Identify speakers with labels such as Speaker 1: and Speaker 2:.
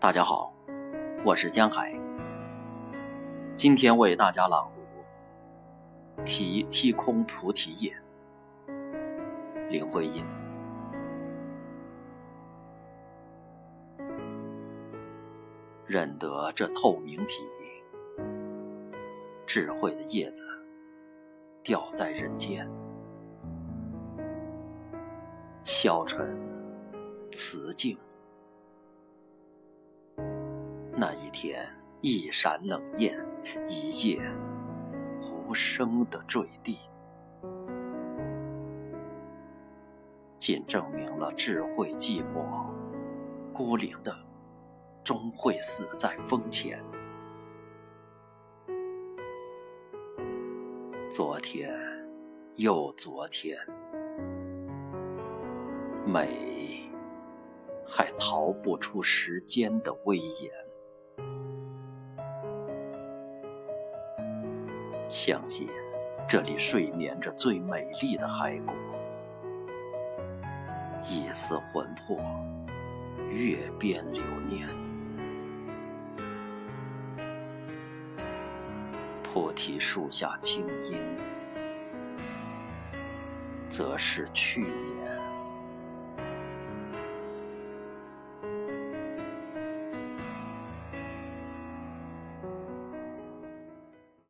Speaker 1: 大家好，我是江海。今天为大家朗读《题踢空菩提叶》，林徽因。认得这透明体，智慧的叶子掉在人间，消沉辞静。那一天，一闪冷艳，一夜无声的坠地，仅证明了智慧寂寞、孤零的，终会死在风前。昨天，又昨天，美还逃不出时间的威严。相信这里睡眠着最美丽的骸骨，一丝魂魄，月边流年。菩提树下清音，则是去年。